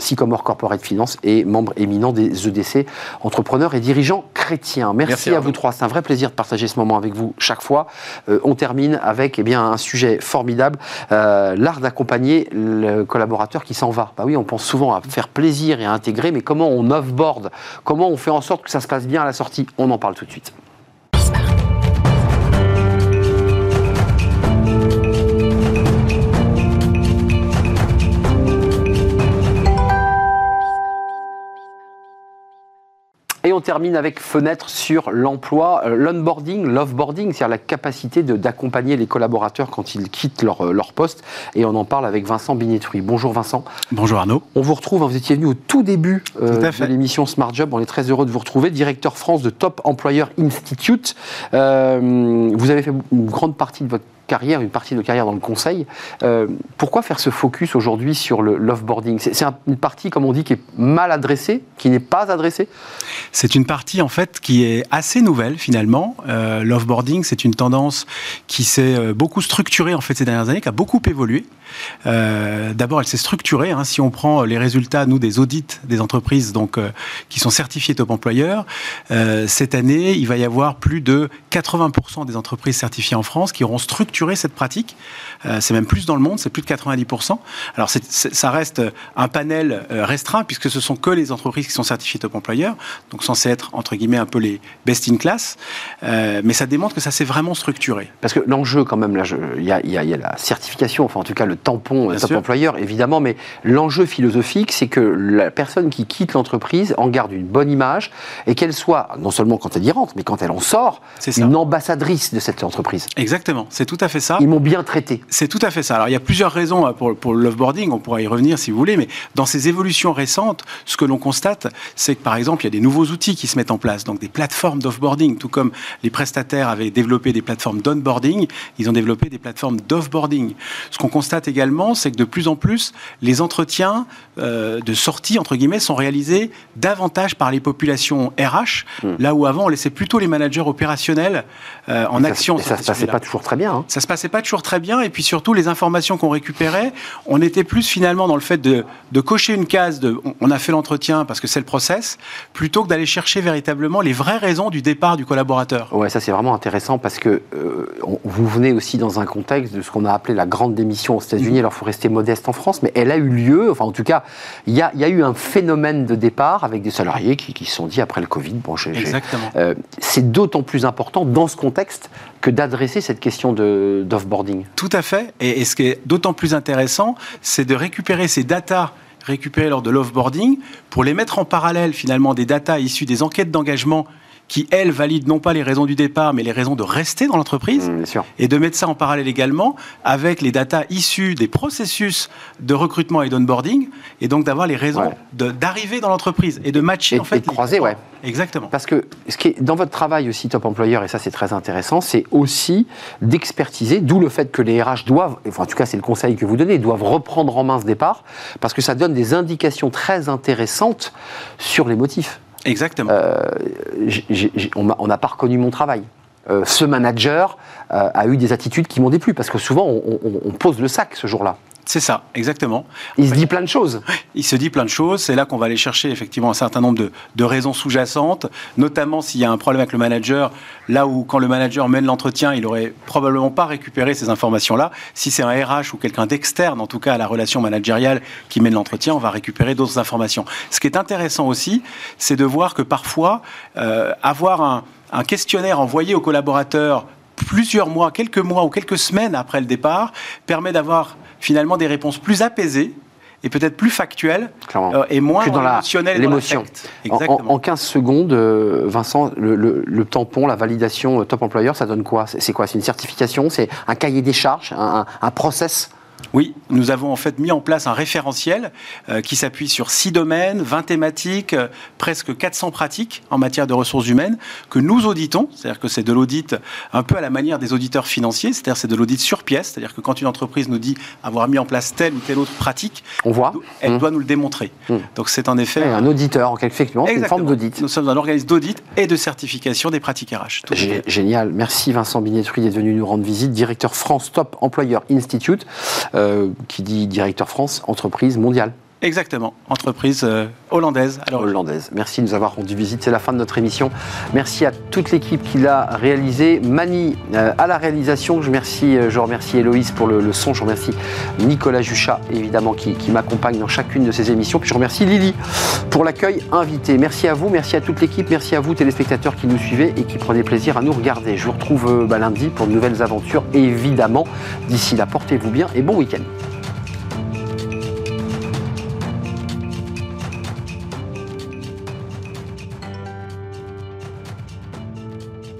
Sycomore Corporate Finance et membre éminent des EDC, entrepreneurs et dirigeants chrétiens. Merci, Merci, à Arnaud. vous trois. C'est un vrai plaisir de partager ce moment avec vous chaque fois. Euh, on termine avec eh bien, un sujet formidable, euh, l'art d'accompagner le collaborateur qui s'en va. Bah oui, on pense souvent à faire plaisir et à intégrer, mais comment on offboard? Comment on fait en sorte que ça se passe bien à la sortie? On en parle tout de suite. Et on termine avec fenêtre sur l'emploi, euh, l'onboarding, l'offboarding, c'est-à-dire la capacité d'accompagner les collaborateurs quand ils quittent leur, euh, leur poste. Et on en parle avec Vincent Binetruy. Bonjour Vincent. Bonjour Arnaud. On vous retrouve, hein, vous étiez venu au tout début euh, Tout de l'émission Smart Job. On est très heureux de vous retrouver. Directeur France de Top Employer Institute. Euh, vous avez fait une grande partie de votre carrière, une partie de carrière dans le conseil. Euh, pourquoi faire ce focus aujourd'hui sur l'offboarding? C'est c'est un- une partie, comme on dit, qui est mal adressée, qui n'est pas adressée? C'est une partie en fait qui est assez nouvelle finalement. Euh, L'offboarding, c'est une tendance qui s'est euh, beaucoup structurée en fait ces dernières années, qui a beaucoup évolué. Euh, D'abord, elle s'est structurée. hein. Si on prend les résultats, nous, des audits des entreprises donc, euh, qui sont certifiées top employeur, euh, cette année, il va y avoir plus de 80% des entreprises certifiées en France qui auront structuré cette pratique. C'est même plus dans le monde, c'est plus de 90%. Alors, ça reste un panel restreint puisque ce sont que les entreprises qui sont certifiées top employeur, donc censées être, entre guillemets, un peu les best in class. Mais ça démontre que ça s'est vraiment structuré. Parce que l'enjeu, quand même, il y, y a la certification, enfin en tout cas le tampon sûr. employeur, évidemment, mais l'enjeu philosophique, c'est que la personne qui quitte l'entreprise en garde une bonne image et qu'elle soit, non seulement quand elle y rentre, mais quand elle en sort, une ambassadrice de cette entreprise. Exactement, c'est tout à fait ça. Ils m'ont bien traité. C'est tout à fait ça. Alors, il y a plusieurs raisons euh, pour, pour le loveboarding, on pourra y revenir si vous voulez, mais dans ces évolutions récentes, ce que l'on constate, c'est que par exemple, il y a des nouveaux outils qui se mettent en place, donc des plateformes d'offboarding, tout comme les prestataires avaient développé des plateformes d'onboarding, ils ont développé des plateformes d'offboarding. Ce qu'on constate également, c'est que de plus en plus, les entretiens euh, de sortie, entre guillemets, sont réalisés davantage par les populations RH, là où avant, on laissait plutôt les managers opérationnels euh, en Ça- action. et sur ça se passait pas toujours très bien. hein. ça se passait pas toujours très bien et puis surtout les informations qu'on récupérait, on était plus finalement dans le fait de, de cocher une case de on- a fait l'entretien parce que c'est le process, plutôt que d'aller chercher véritablement les vraies raisons du départ du collaborateur. Ouais, ça c'est vraiment intéressant parce que euh, vous venez aussi dans un contexte de ce qu'on a appelé la grande démission aux États-Unis. Alors, il faut rester modeste en France, mais elle a eu lieu. Enfin, en tout cas, il y a, il y a eu un phénomène de départ avec des salariés qui, se sont dit après le Covid, bon, j'ai- j'ai- Exactement. euh, c'est d'autant plus important dans ce contexte que d'adresser cette question de- d'offboarding. Tout à fait. Et, et ce qui est d'autant plus intéressant, c'est de récupérer ces datas récupérées lors de l'offboarding pour les mettre en parallèle finalement des datas issues des enquêtes d'engagement qui, elles, valident non pas les raisons du départ, mais les raisons de rester dans l'entreprise. Mmh, et de mettre ça en parallèle également avec les datas issues des processus de recrutement et d'onboarding, et donc d'avoir les raisons Ouais. d'arriver dans l'entreprise et de matcher Et- en fait et de croiser, les- ouais. Exactement. Parce que ce qui est dans votre travail aussi, Top Employeur, et ça c'est très intéressant, c'est aussi d'expertiser, d'où le fait que les RH doivent, enfin en tout cas c'est le conseil que vous donnez, doivent reprendre en main ce départ, parce que ça donne des indications très intéressantes sur les motifs. Exactement. J'ai- on n'a pas reconnu mon travail. Euh, ce manager euh, a eu des attitudes qui m'ont déplu, parce que souvent on pose le sac ce jour-là. C'est ça, exactement. Il se dit plein de choses. Il se dit plein de choses. C'est là qu'on va aller chercher effectivement un certain nombre de, de raisons sous-jacentes, notamment s'il y a un problème avec le manager. Là où, quand le manager mène l'entretien, il aurait probablement pas récupéré ces informations-là. Si c'est un RH ou quelqu'un d'externe, en tout cas à la relation managériale, qui mène l'entretien, on va récupérer d'autres informations. Ce qui est intéressant aussi, c'est de voir que parfois, euh, avoir un, un questionnaire envoyé aux collaborateurs plusieurs mois, quelques mois ou quelques semaines après le départ, permet d'avoir finalement des réponses plus apaisées et peut-être plus factuelles Clairement. euh, et moins Plus dans l'émotion. En, en- Exactement. en 15 secondes, euh, Vincent, le, le- le tampon, la validation euh, top employeur, ça donne quoi? C'est quoi? C'est une certification? C'est un cahier des charges? Un, un- un process Oui, nous avons en fait mis en place un référentiel euh, qui s'appuie sur six domaines, 20 thématiques, euh, presque 400 pratiques en matière de ressources humaines que nous auditons. C'est-à-dire que c'est de l'audit un peu à la manière des auditeurs financiers, c'est-à-dire c'est de l'audit sur pièce. C'est-à-dire que quand une entreprise nous dit avoir mis en place telle ou telle autre pratique, On voit elle Mmh. doit nous le démontrer. Mmh. Donc c'est en effet Un auditeur, en quelque effectivement, une forme d'audit. Nous sommes un organisme d'audit et de certification des pratiques RH. Tout. Génial. Merci Vincent Binetruy d'être venu nous rendre visite, directeur France Top Employer Institute, qui dit directeur France, entreprise mondiale Exactement. Entreprise euh, hollandaise. Alors, hollandaise. Merci de nous avoir rendu visite. C'est la fin de notre émission. Merci à toute l'équipe qui l'a réalisé. Mani euh, à la réalisation. Je, remercie, euh, je remercie Héloïse pour le, son. Je remercie Nicolas Juchat, évidemment, qui, m'accompagne dans chacune de ces émissions. Puis je remercie Lily pour l'accueil invité. Merci à vous, merci à toute l'équipe, merci à vous, téléspectateurs qui nous suivez et qui prenaient plaisir à nous regarder. Je vous retrouve bah, lundi pour de nouvelles aventures, évidemment. D'ici là, portez-vous bien et bon week-end.